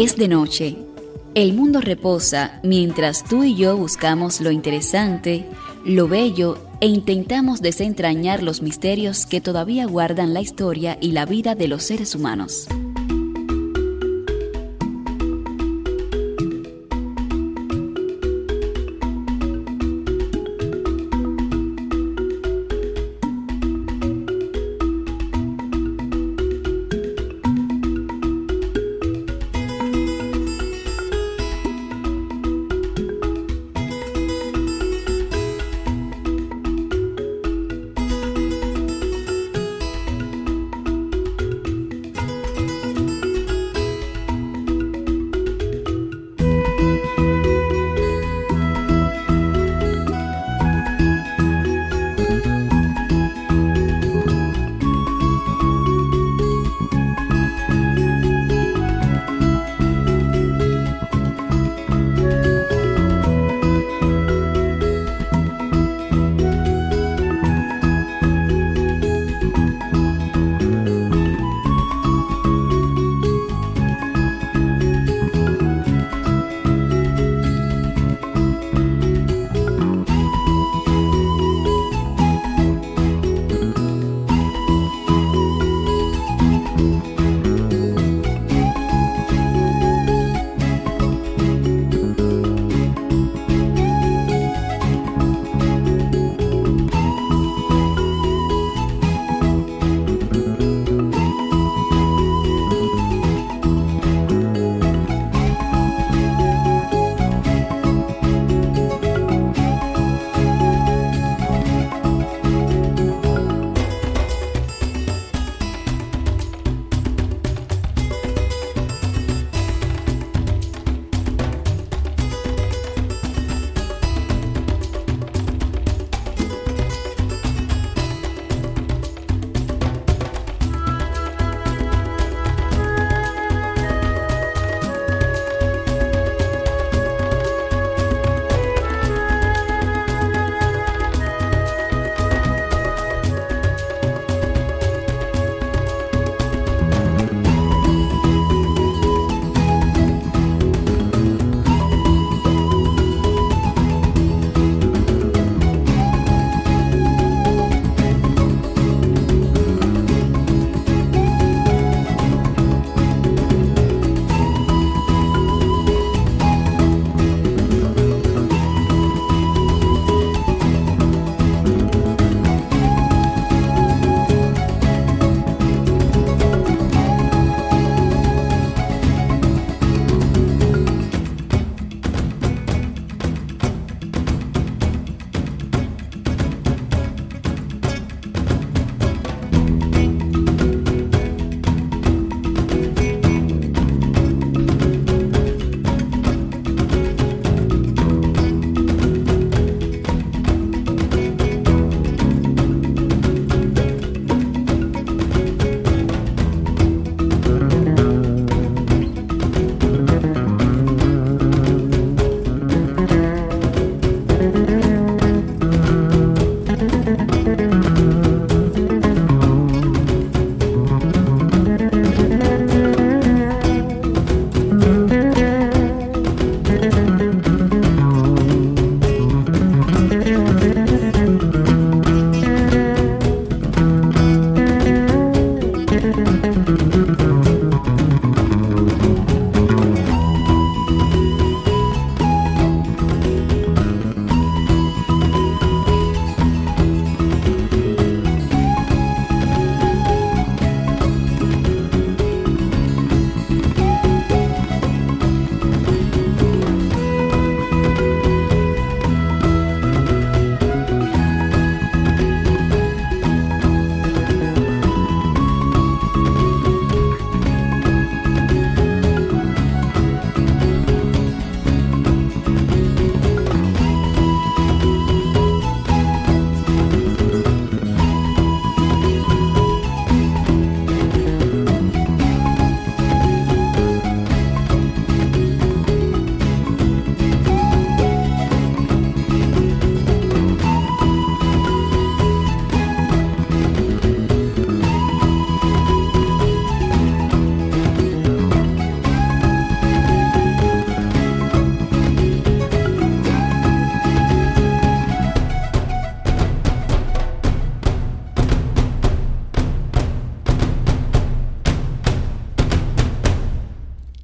Es de noche. El mundo reposa mientras tú y yo buscamos lo interesante, lo bello e intentamos desentrañar los misterios que todavía guardan la historia y la vida de los seres humanos.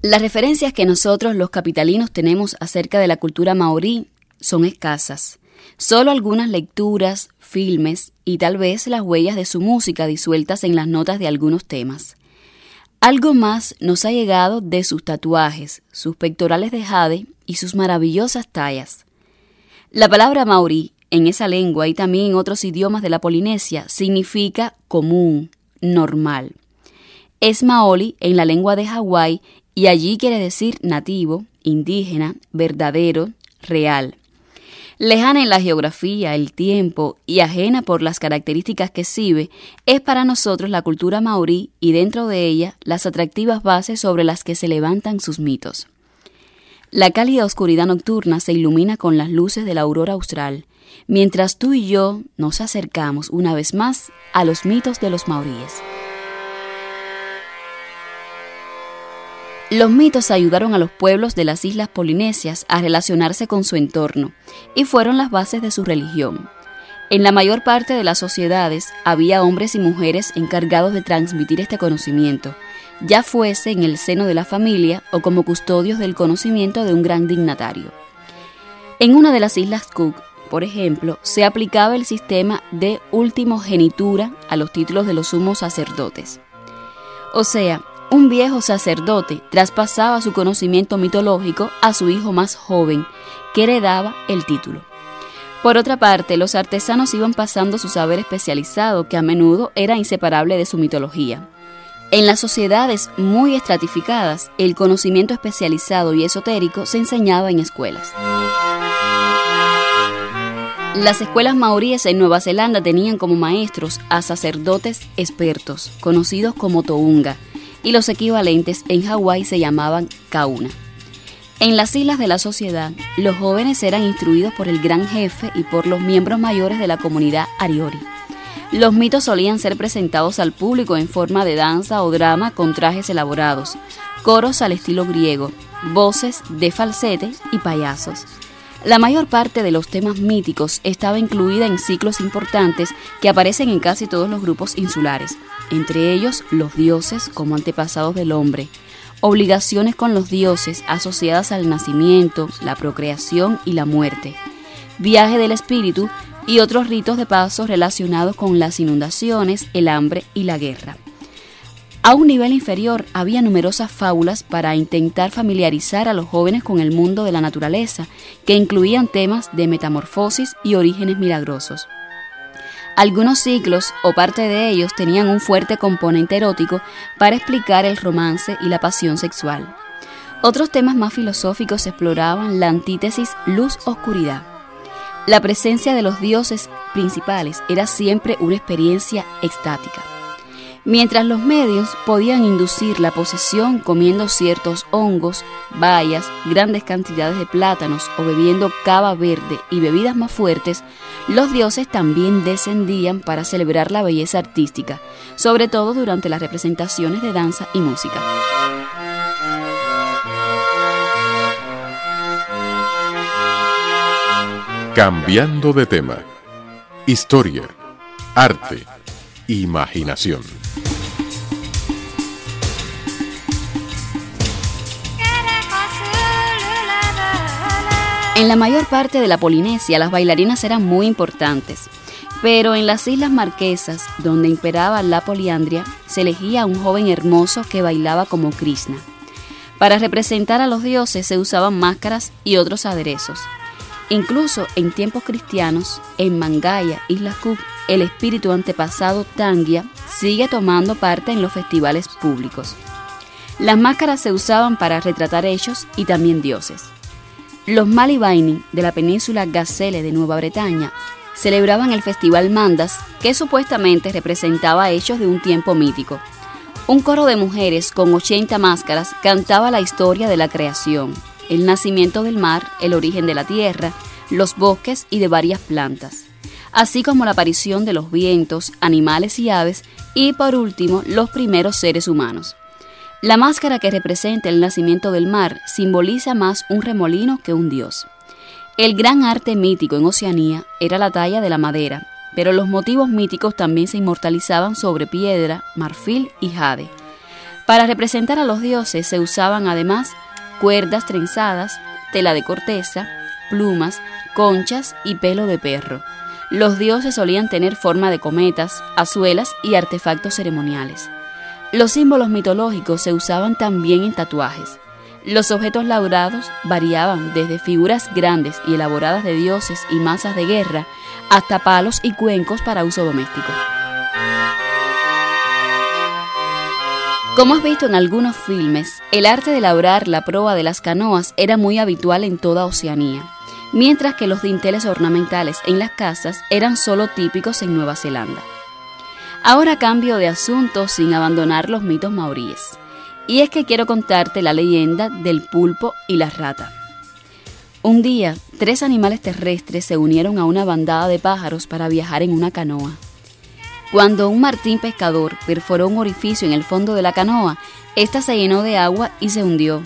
Las referencias que nosotros los capitalinos tenemos acerca de la cultura maorí son escasas. Solo algunas lecturas, filmes y tal vez las huellas de su música disueltas en las notas de algunos temas. Algo más nos ha llegado de sus tatuajes, sus pectorales de jade y sus maravillosas tallas. La palabra maorí en esa lengua y también en otros idiomas de la Polinesia significa común, normal. Es maoli en la lengua de Hawái y allí quiere decir nativo, indígena, verdadero, real. Lejana en la geografía, el tiempo y ajena por las características que exhibe, es para nosotros la cultura maorí y dentro de ella las atractivas bases sobre las que se levantan sus mitos. La cálida oscuridad nocturna se ilumina con las luces de la aurora austral, mientras tú y yo nos acercamos una vez más a los mitos de los maoríes. Los mitos ayudaron a los pueblos de las islas polinesias a relacionarse con su entorno y fueron las bases de su religión. En la mayor parte de las sociedades había hombres y mujeres encargados de transmitir este conocimiento, ya fuese en el seno de la familia o como custodios del conocimiento de un gran dignatario. En una de las islas Cook, por ejemplo, se aplicaba el sistema de ultimogenitura a los títulos de los sumos sacerdotes. O sea, un viejo sacerdote traspasaba su conocimiento mitológico a su hijo más joven, que heredaba el título. Por otra parte, los artesanos iban pasando su saber especializado, que a menudo era inseparable de su mitología. En las sociedades muy estratificadas, el conocimiento especializado y esotérico se enseñaba en escuelas. Las escuelas maoríes en Nueva Zelanda tenían como maestros a sacerdotes expertos, conocidos como tounga, y los equivalentes en Hawái se llamaban kauna. En las islas de la sociedad, los jóvenes eran instruidos por el gran jefe y por los miembros mayores de la comunidad ariori. Los mitos solían ser presentados al público en forma de danza o drama con trajes elaborados, coros al estilo griego, voces de falsete y payasos. La mayor parte de los temas míticos estaba incluida en ciclos importantes que aparecen en casi todos los grupos insulares, entre ellos los dioses como antepasados del hombre, obligaciones con los dioses asociadas al nacimiento, la procreación y la muerte, viaje del espíritu y otros ritos de paso relacionados con las inundaciones, el hambre y la guerra. A un nivel inferior había numerosas fábulas para intentar familiarizar a los jóvenes con el mundo de la naturaleza, que incluían temas de metamorfosis y orígenes milagrosos. Algunos ciclos o parte de ellos tenían un fuerte componente erótico para explicar el romance y la pasión sexual. Otros temas más filosóficos exploraban la antítesis luz-oscuridad. La presencia de los dioses principales era siempre una experiencia extática. Mientras los medios podían inducir la posesión comiendo ciertos hongos, bayas, grandes cantidades de plátanos o bebiendo cava verde y bebidas más fuertes, los dioses también descendían para celebrar la belleza artística, sobre todo durante las representaciones de danza y música. Cambiando de tema. Historia, arte, imaginación. En la mayor parte de la Polinesia las bailarinas eran muy importantes, pero en las Islas Marquesas, donde imperaba la poliandria, se elegía a un joven hermoso que bailaba como Krishna. Para representar a los dioses se usaban máscaras y otros aderezos. Incluso en tiempos cristianos, en Mangaya, Islas Cook, el espíritu antepasado Tangia sigue tomando parte en los festivales públicos. Las máscaras se usaban para retratar hechos y también dioses. Los Malibaini de la península Gazelle de Nueva Bretaña celebraban el festival Mandas, que supuestamente representaba hechos de un tiempo mítico. Un coro de mujeres con 80 máscaras cantaba la historia de la creación, el nacimiento del mar, el origen de la tierra, los bosques y de varias plantas, así como la aparición de los vientos, animales y aves, y por último los primeros seres humanos. La máscara que representa el nacimiento del mar simboliza más un remolino que un dios. El gran arte mítico en Oceanía era la talla de la madera, pero los motivos míticos también se inmortalizaban sobre piedra, marfil y jade. Para representar a los dioses se usaban además cuerdas trenzadas, tela de corteza, plumas, conchas y pelo de perro. Los dioses solían tener forma de cometas, azuelas y artefactos ceremoniales. Los símbolos mitológicos se usaban también en tatuajes. Los objetos labrados variaban desde figuras grandes y elaboradas de dioses y masas de guerra hasta palos y cuencos para uso doméstico. Como has visto en algunos filmes, el arte de labrar la proa de las canoas era muy habitual en toda Oceanía, mientras que los dinteles ornamentales en las casas eran solo típicos en Nueva Zelanda. Ahora cambio de asunto sin abandonar los mitos maoríes. Y es que quiero contarte la leyenda del pulpo y la rata. Un día, tres animales terrestres se unieron a una bandada de pájaros para viajar en una canoa. Cuando un martín pescador perforó un orificio en el fondo de la canoa, ésta se llenó de agua y se hundió.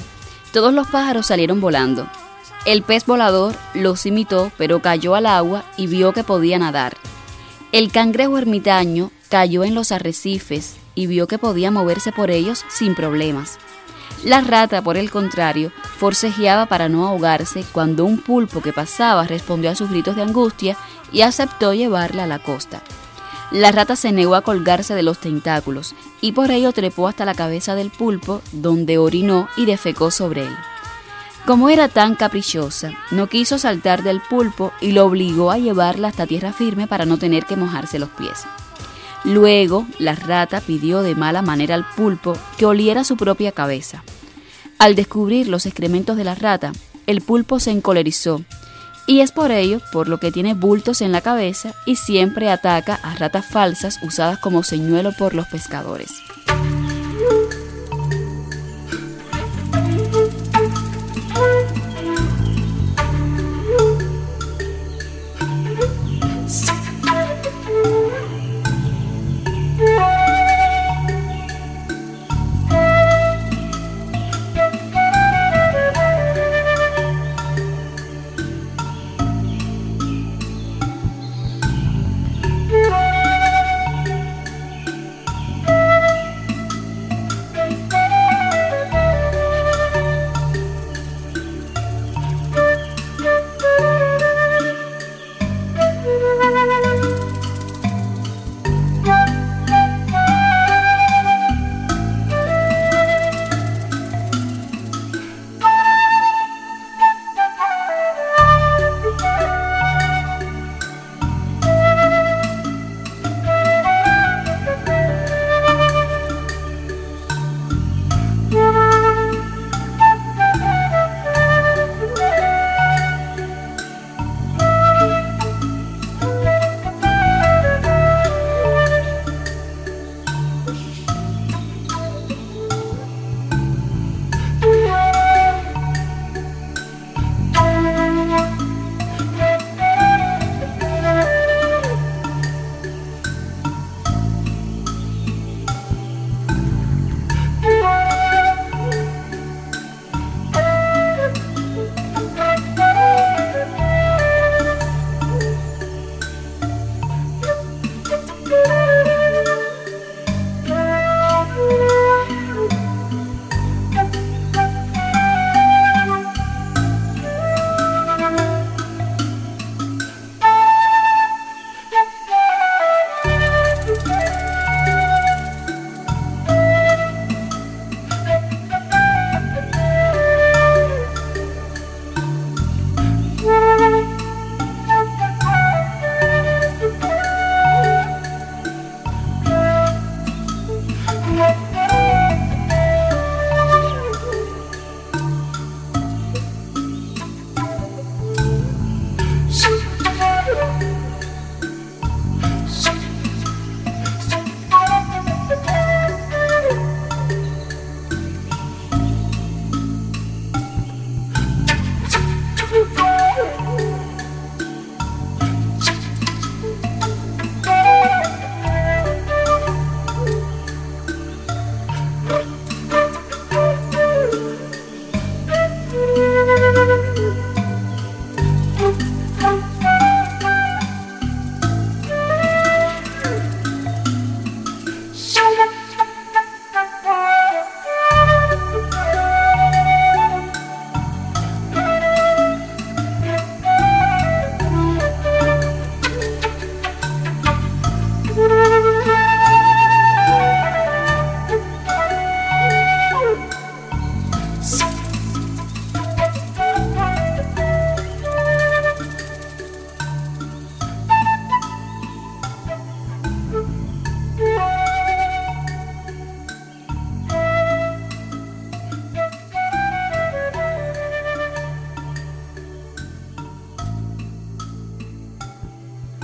Todos los pájaros salieron volando. El pez volador los imitó, pero cayó al agua y vio que podía nadar. El cangrejo ermitaño cayó en los arrecifes y vio que podía moverse por ellos sin problemas. La rata, por el contrario, forcejeaba para no ahogarse cuando un pulpo que pasaba respondió a sus gritos de angustia y aceptó llevarla a la costa. La rata se negó a colgarse de los tentáculos y por ello trepó hasta la cabeza del pulpo, donde orinó y defecó sobre él. Como era tan caprichosa, no quiso saltar del pulpo y lo obligó a llevarla hasta tierra firme para no tener que mojarse los pies. Luego, la rata pidió de mala manera al pulpo que oliera su propia cabeza. Al descubrir los excrementos de la rata, el pulpo se encolerizó, y es por ello por lo que tiene bultos en la cabeza y siempre ataca a ratas falsas usadas como señuelo por los pescadores.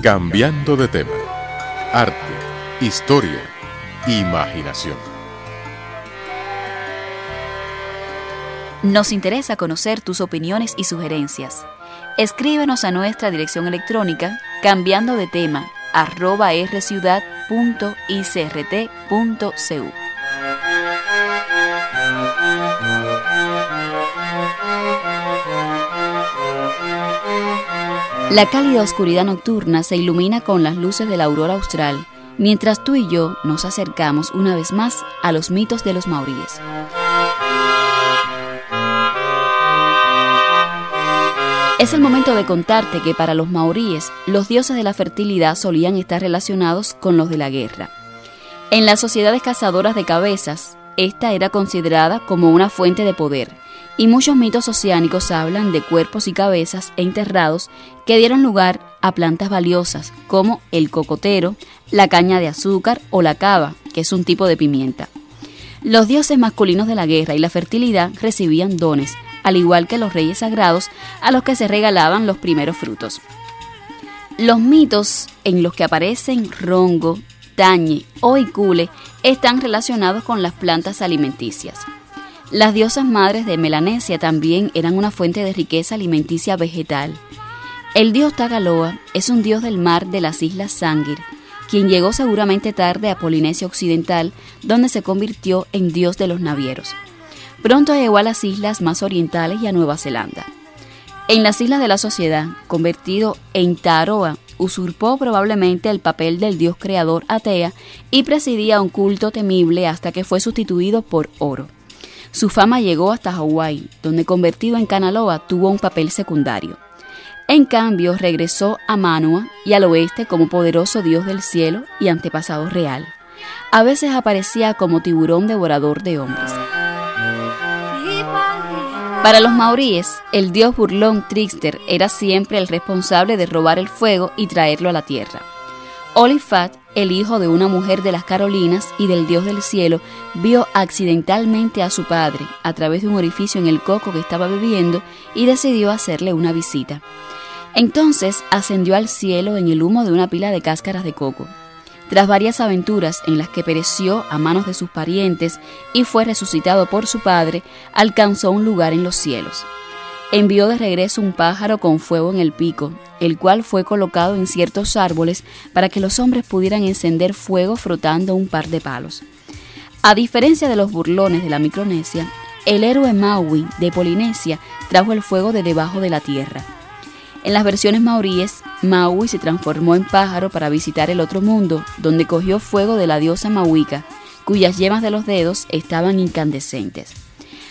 Cambiando de tema. Arte, historia, imaginación. Nos interesa conocer tus opiniones y sugerencias. Escríbenos a nuestra dirección electrónica cambiando de tema arroba rciudad.icrt.cu. La cálida oscuridad nocturna se ilumina con las luces de la aurora austral, mientras tú y yo nos acercamos una vez más a los mitos de los maoríes. Es el momento de contarte que para los maoríes los dioses de la fertilidad solían estar relacionados con los de la guerra. En las sociedades cazadoras de cabezas, esta era considerada como una fuente de poder, y muchos mitos oceánicos hablan de cuerpos y cabezas enterrados que dieron lugar a plantas valiosas como el cocotero, la caña de azúcar o la cava, que es un tipo de pimienta. Los dioses masculinos de la guerra y la fertilidad recibían dones, al igual que los reyes sagrados a los que se regalaban los primeros frutos. Los mitos en los que aparecen rongo, tañe o icule están relacionados con las plantas alimenticias. Las diosas madres de Melanesia también eran una fuente de riqueza alimenticia vegetal. El dios Tagaloa es un dios del mar de las islas Sangir, quien llegó seguramente tarde a Polinesia Occidental, donde se convirtió en dios de los navieros. Pronto llegó a las islas más orientales y a Nueva Zelanda. En las islas de la sociedad, convertido en Taroa, usurpó probablemente el papel del dios creador Atea y presidía un culto temible hasta que fue sustituido por Oro. Su fama llegó hasta Hawái, donde convertido en Kanaloa tuvo un papel secundario. En cambio, regresó a Manua y al oeste como poderoso dios del cielo y antepasado real. A veces aparecía como tiburón devorador de hombres. Para los maoríes, el dios burlón Trickster era siempre el responsable de robar el fuego y traerlo a la tierra. Olifat, el hijo de una mujer de las Carolinas y del dios del cielo, vio accidentalmente a su padre a través de un orificio en el coco que estaba bebiendo y decidió hacerle una visita. Entonces ascendió al cielo en el humo de una pila de cáscaras de coco. Tras varias aventuras en las que pereció a manos de sus parientes y fue resucitado por su padre, alcanzó un lugar en los cielos envió de regreso un pájaro con fuego en el pico, el cual fue colocado en ciertos árboles para que los hombres pudieran encender fuego frotando un par de palos. A diferencia de los burlones de la Micronesia, el héroe Maui de Polinesia trajo el fuego de debajo de la tierra. En las versiones maoríes, Maui se transformó en pájaro para visitar el otro mundo, donde cogió fuego de la diosa Mauica, cuyas yemas de los dedos estaban incandescentes.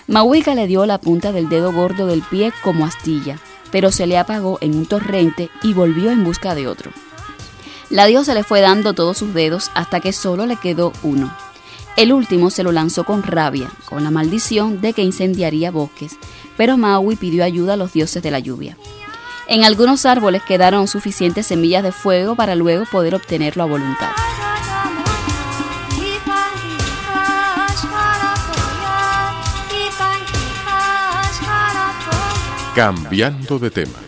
Mauica le dio la punta del dedo gordo del pie como astilla, pero se le apagó en un torrente y volvió en busca de otro. La diosa le fue dando todos sus dedos hasta que solo le quedó uno. El último se lo lanzó con rabia, con la maldición de que incendiaría bosques, pero Maui pidió ayuda a los dioses de la lluvia. En algunos árboles quedaron suficientes semillas de fuego para luego poder obtenerlo a voluntad. Cambiando de tema.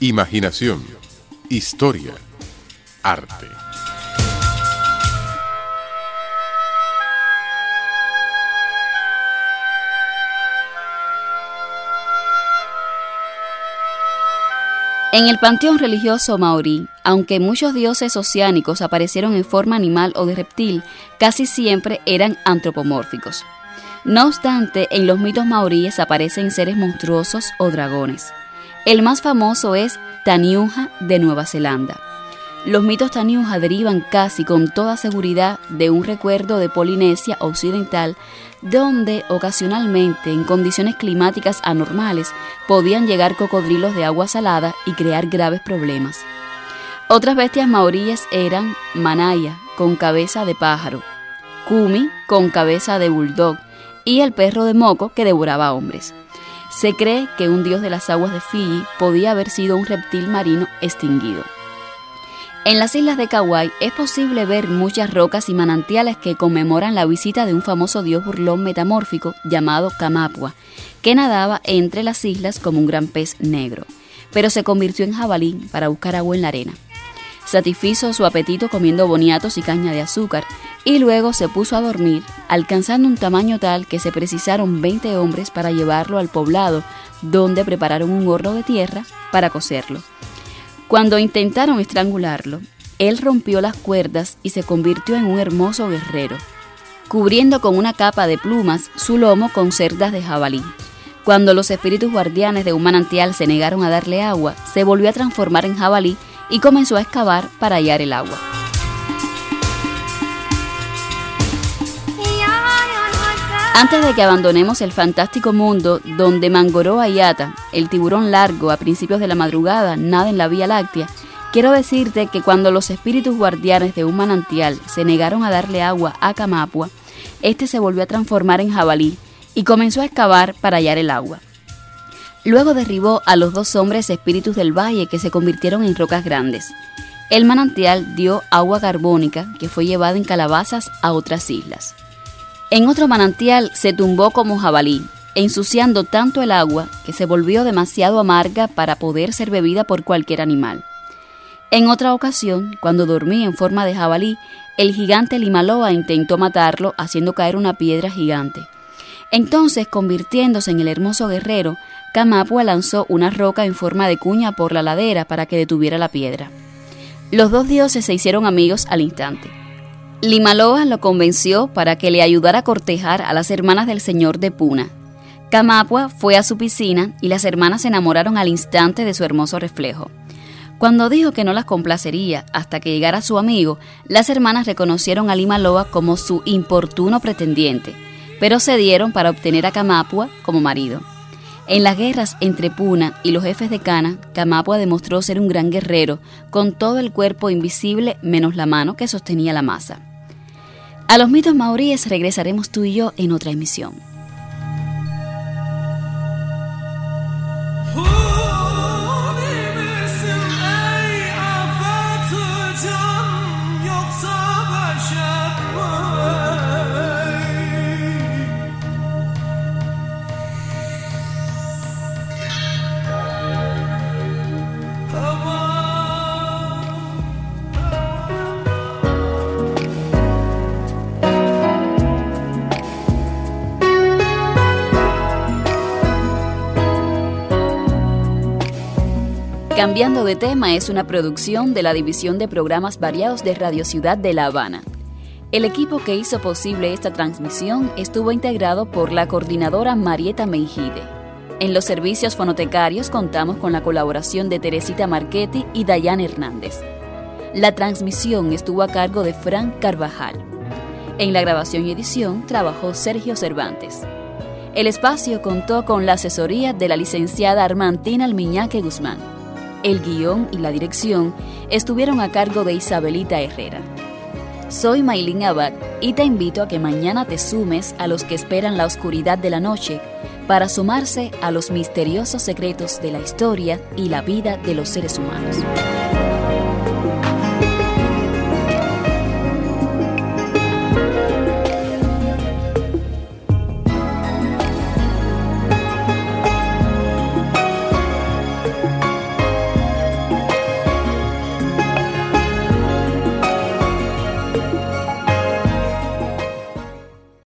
Imaginación, historia, arte. En el panteón religioso maorí, aunque muchos dioses oceánicos aparecieron en forma animal o de reptil, casi siempre eran antropomórficos. No obstante, en los mitos maoríes aparecen seres monstruosos o dragones. El más famoso es Taniuja de Nueva Zelanda. Los mitos Taniuja derivan casi con toda seguridad de un recuerdo de Polinesia Occidental, donde ocasionalmente, en condiciones climáticas anormales, podían llegar cocodrilos de agua salada y crear graves problemas. Otras bestias maoríes eran Manaya, con cabeza de pájaro, Kumi, con cabeza de bulldog, y el perro de Moco que devoraba hombres. Se cree que un dios de las aguas de Fiji podía haber sido un reptil marino extinguido. En las islas de Kauai es posible ver muchas rocas y manantiales que conmemoran la visita de un famoso dios burlón metamórfico llamado Kamapua, que nadaba entre las islas como un gran pez negro, pero se convirtió en jabalí para buscar agua en la arena. satisfizo su apetito comiendo boniatos y caña de azúcar y luego se puso a dormir, alcanzando un tamaño tal que se precisaron 20 hombres para llevarlo al poblado, donde prepararon un horno de tierra para cocerlo. Cuando intentaron estrangularlo, él rompió las cuerdas y se convirtió en un hermoso guerrero, cubriendo con una capa de plumas su lomo con cerdas de jabalí. Cuando los espíritus guardianes de un manantial se negaron a darle agua, se volvió a transformar en jabalí y comenzó a excavar para hallar el agua. Antes de que abandonemos el fantástico mundo donde Mangoró Ayata, el tiburón largo a principios de la madrugada, nada en la Vía Láctea, quiero decirte que cuando los espíritus guardianes de un manantial se negaron a darle agua a Camapua, este se volvió a transformar en jabalí y comenzó a excavar para hallar el agua. Luego derribó a los dos hombres espíritus del valle que se convirtieron en rocas grandes. El manantial dio agua carbónica que fue llevada en calabazas a otras islas. En otro manantial se tumbó como jabalí, ensuciando tanto el agua que se volvió demasiado amarga para poder ser bebida por cualquier animal. En otra ocasión, cuando dormía en forma de jabalí, el gigante Limaloa intentó matarlo haciendo caer una piedra gigante. Entonces, convirtiéndose en el hermoso guerrero, Camapua lanzó una roca en forma de cuña por la ladera para que detuviera la piedra. Los dos dioses se hicieron amigos al instante. Limaloa lo convenció para que le ayudara a cortejar a las hermanas del señor de Puna. Camapua fue a su piscina y las hermanas se enamoraron al instante de su hermoso reflejo. Cuando dijo que no las complacería hasta que llegara su amigo, las hermanas reconocieron a Limaloa como su importuno pretendiente, pero cedieron para obtener a Camapua como marido. En las guerras entre Puna y los jefes de Cana, Camapua demostró ser un gran guerrero, con todo el cuerpo invisible menos la mano que sostenía la masa. A los mitos maoríes regresaremos tú y yo en otra emisión. Cambiando de tema es una producción de la División de Programas Variados de Radio Ciudad de La Habana. El equipo que hizo posible esta transmisión estuvo integrado por la coordinadora Marieta Meijide. En los servicios fonotecarios contamos con la colaboración de Teresita Marchetti y Dayan Hernández. La transmisión estuvo a cargo de Frank Carvajal. En la grabación y edición trabajó Sergio Cervantes. El espacio contó con la asesoría de la licenciada Armantina Almiñaque Guzmán. El guion y la dirección estuvieron a cargo de Isabelita Herrera. Soy Maylin Abad y te invito a que mañana te sumes a los que esperan la oscuridad de la noche para sumarse a los misteriosos secretos de la historia y la vida de los seres humanos.